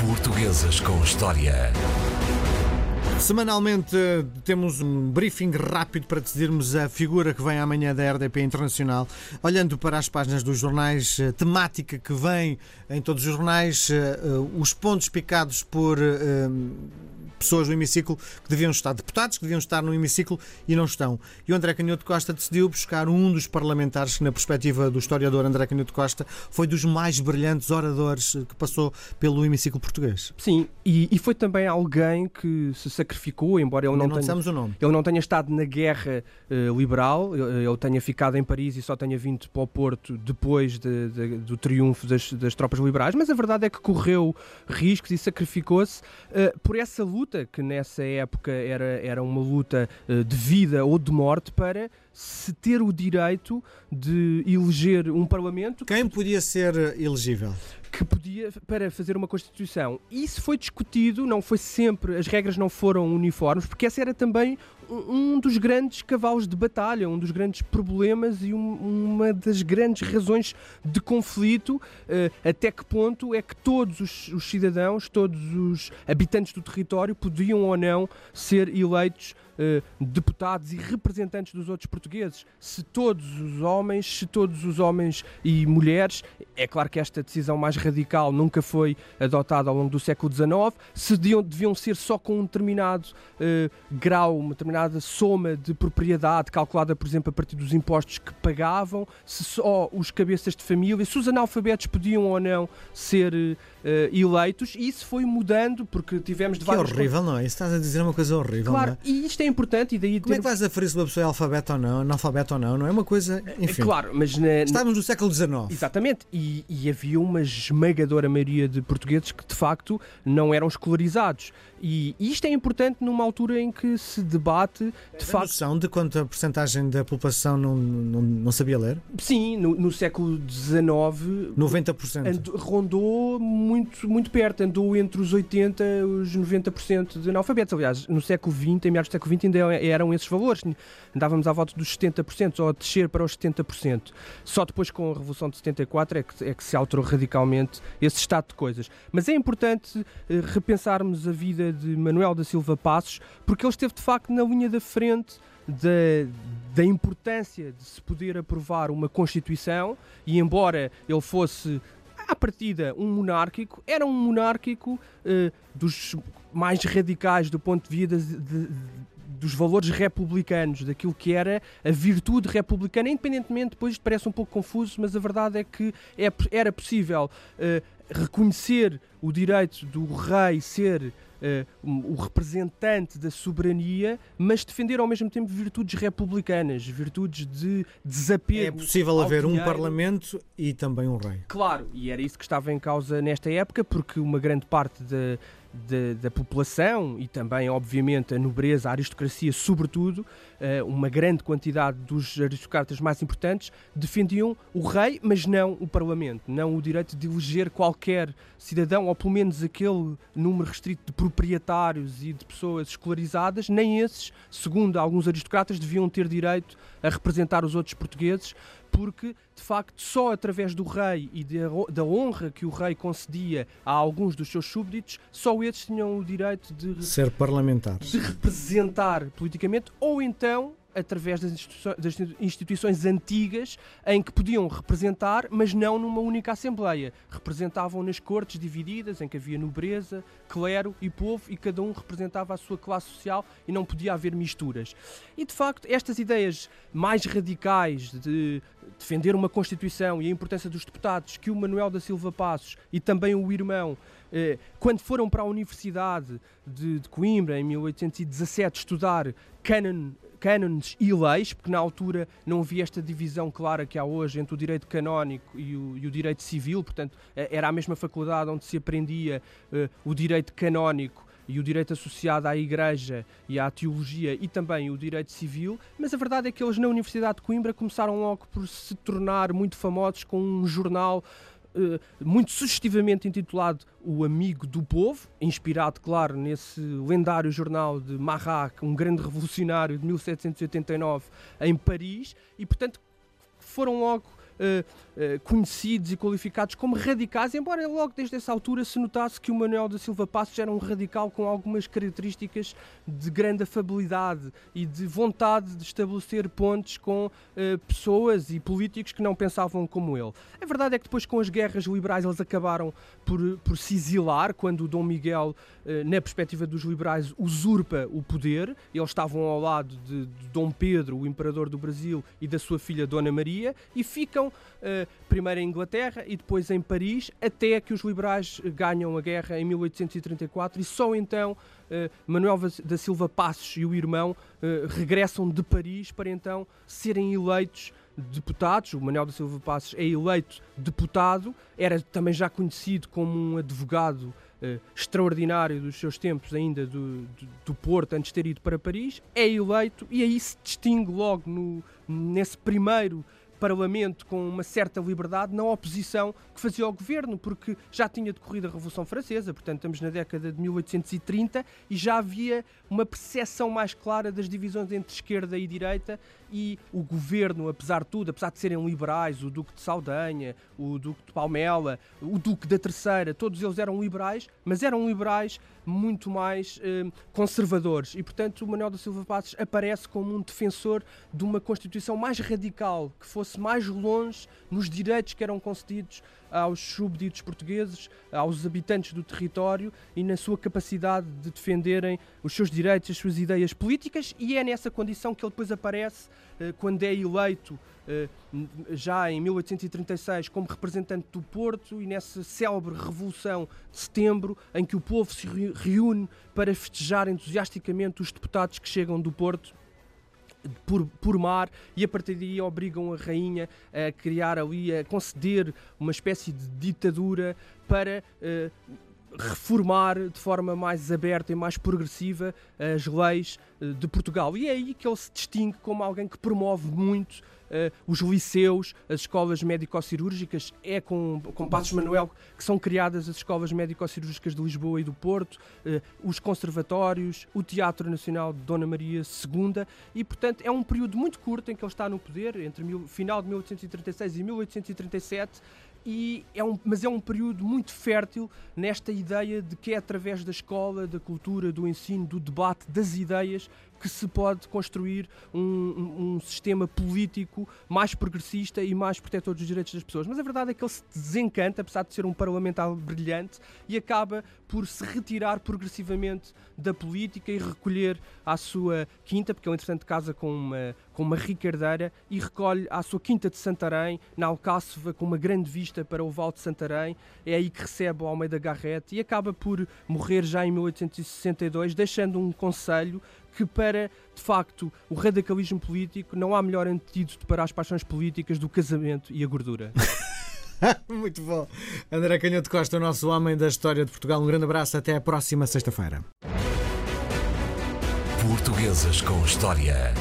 Portuguesas com História. Semanalmente temos um briefing rápido para decidirmos a figura que vem amanhã da RDP Internacional, olhando para as páginas dos jornais, a temática que vem em todos os jornais, eh, os pontos picados por eh, pessoas no hemiciclo que deviam estar, deputados que deviam estar no hemiciclo e não estão. E o André Canhoto Costa decidiu buscar um dos parlamentares que, na perspectiva do historiador André Canhoto Costa, foi dos mais brilhantes oradores que passou pelo hemiciclo português. Sim, e, e foi também alguém que se sacrificou, embora ele não, não tenha, o nome. ele não tenha estado na guerra uh, liberal, ele tenha ficado em Paris e só tenha vindo para o Porto depois de, de, do triunfo das, das, tropas liberais, mas a verdade é que correu riscos e sacrificou-se uh, por essa luta luta, que nessa época era, era uma luta uh, de vida ou de morte, para se ter o direito de eleger um Parlamento. Quem podia ser elegível? Que podia para fazer uma Constituição. Isso foi discutido, não foi sempre, as regras não foram uniformes, porque essa era também um dos grandes cavalos de batalha, um dos grandes problemas e um, uma das grandes razões de conflito. Uh, até que ponto é que todos os, os cidadãos, todos os habitantes do território podiam ou não ser eleitos Uh, deputados e representantes dos outros portugueses. Se todos os homens, se todos os homens e mulheres, é claro que esta decisão mais radical nunca foi adotada ao longo do século XIX, se deviam, deviam ser só com um determinado uh, grau, uma determinada soma de propriedade, calculada, por exemplo, a partir dos impostos que pagavam, se só os cabeças de família, se os analfabetos podiam ou não ser uh, eleitos, e isso foi mudando, porque tivemos de que vários... horrível, não é? Isso estás a dizer uma coisa horrível, Claro, é? e isto é importante, e daí... Como ter... é que vais aferir se uma pessoa é alfabeto ou não, analfabeto ou não? Não é uma coisa... Enfim. Claro, mas... Na... Estávamos no século XIX. Exatamente, e, e havia uma esmagadora maioria de portugueses que, de facto, não eram escolarizados. E isto é importante numa altura em que se debate, de a facto... noção de quanto a porcentagem da população não, não, não sabia ler? Sim, no, no século XIX... 90%. And, rondou muito, muito perto, andou entre os 80% e os 90% de analfabetos. Aliás, no século XX, em meados do século XX, ainda eram esses valores. Andávamos à volta dos 70%, ou a descer para os 70%. Só depois, com a Revolução de 74, é que, é que se alterou radicalmente esse estado de coisas. Mas é importante eh, repensarmos a vida de Manuel da Silva Passos, porque ele esteve de facto na linha da frente da, da importância de se poder aprovar uma Constituição, e embora ele fosse à partida um monárquico, era um monárquico uh, dos mais radicais do ponto de vista de, de, dos valores republicanos, daquilo que era a virtude republicana, independentemente, depois parece um pouco confuso, mas a verdade é que é, era possível uh, reconhecer o direito do rei ser o representante da soberania, mas defender ao mesmo tempo virtudes republicanas, virtudes de desapego. É possível haver dinheiro. um parlamento e também um rei. Claro, e era isso que estava em causa nesta época, porque uma grande parte da, de, da população e também, obviamente, a nobreza, a aristocracia, sobretudo, uh, uma grande quantidade dos aristocratas mais importantes defendiam o rei, mas não o parlamento, não o direito de eleger qualquer cidadão, ou pelo menos aquele número restrito de proprietários e de pessoas escolarizadas, nem esses, segundo alguns aristocratas, deviam ter direito a representar os outros portugueses, porque de facto só através do rei e de, da honra que o rei concedia a alguns dos seus súbditos, só esses tinham o direito de ser parlamentares, de representar politicamente ou então através das instituições, das instituições, antigas em que podiam representar, mas não numa única Assembleia. Representavam nas cortes divididas, em que havia nobreza, clero e povo, e cada um representava a sua classe social e não podia haver misturas. E de facto, estas ideias mais radicais de defender uma Constituição e a importância dos deputados que o Manuel da Silva Passos e também o irmão eh, quando foram para a Universidade de, Coimbra, em 1817, estudar canon cânones e leis, porque na altura não havia esta divisão clara que há hoje entre o direito canónico e o, e o direito civil, portanto, eh, era a mesma faculdade onde se aprendia uh, o direito canónico e o direito associado à Igreja e à teologia e também o direito civil, mas a verdade é que eles na Universidade de Coimbra começaram logo por se tornar muito famosos com um jornal eh, muito sugestivamente intitulado O Amigo do Povo, inspirado, claro, nesse lendário jornal de Marat, um grande revolucionário de 1789 em Paris, e portanto foram logo uh, conhecidos e qualificados como radicais, embora logo desde essa altura se notasse que o Manuel da Silva Passos era um radical com algumas características de grande afabilidade e de vontade de estabelecer pontes com uh, pessoas e políticos que não pensavam como ele. A verdade é que depois com as guerras liberais eles acabaram por, por se exilar quando o Dom Miguel, na perspectiva dos liberais, usurpa o poder. Eles estavam ao lado de, de Dom Pedro, o imperador do Brasil, e da sua filha Dona Maria, e ficam uh, primeiro em Inglaterra e depois em Paris, até que os liberais ganham a guerra em 1834 e só então uh, Manuel da Silva Passos e o irmão uh, regressam de Paris para então serem eleitos deputados. O Manuel da Silva Passos é eleito deputado, era também já conhecido como um advogado extraordinário dos seus tempos, ainda do, do, do, Porto, antes de ter ido para Paris. É eleito e aí se distingue logo no, nesse primeiro Parlamento com uma certa liberdade na oposição que fazia ao governo, porque já tinha decorrido a Revolução Francesa, portanto estamos na década de 1830 e já havia uma percepção mais clara das divisões entre esquerda e direita e o governo, apesar de tudo, apesar de serem liberais, o Duque de Saldanha, o Duque de Palmela, o Duque da Terceira, todos eles eram liberais, mas eram liberais muito mais eh, conservadores. E, portanto, o Manuel da Silva Passos aparece como um defensor de uma Constituição mais radical, que fosse mais longe nos direitos que eram concedidos aos subditos portugueses, aos habitantes do território e na sua capacidade de defenderem os seus direitos, as suas ideias políticas, e é nessa condição que ele depois aparece eh, quando é eleito já em 1836 como representante do Porto e nessa célebre Revolução de Setembro em que o povo se reúne para festejar entusiasticamente os deputados que chegam do Porto por, por mar e a partir daí obrigam a rainha a criar ali, a conceder uma espécie de ditadura para uh, reformar de forma mais aberta e mais progressiva as leis uh, de Portugal. E é aí que ele se distingue como alguém que promove muito uh, os liceus, as escolas médico-cirúrgicas. É com, com Passos Manuel que são criadas as escolas médico-cirúrgicas de Lisboa e do Porto, uh, os conservatórios, o Teatro Nacional de Dona Maria II e, portanto, é um período muito curto em que ele está no poder, entre mil, final de 1836 e 1837, e é um, mas é um período muito fértil nesta ideia de que é através da escola, da cultura, do ensino, do debate, das ideias que se pode construir um, um, sistema político mais progressista e mais protetor dos direitos das pessoas. Mas a verdade é que ele se desencanta, apesar de ser um parlamentar brilhante, e acaba por se retirar progressivamente da política e recolher à sua quinta, porque ele, entretanto, casa com uma, com uma ricardeira e recolhe à sua quinta de Santarém, na Alcáceva, com uma grande vista para o Val de Santarém. É aí que recebe o Almeida Garrett e acaba por morrer já em 1862, deixando um conselho que para, de facto, o radicalismo político não há melhor antídoto para as paixões políticas do casamento e a gordura. Muito bom. André Canhoto Costa, o nosso homem da história de Portugal. Um grande abraço, até a próxima sexta-feira. Portuguesas com História.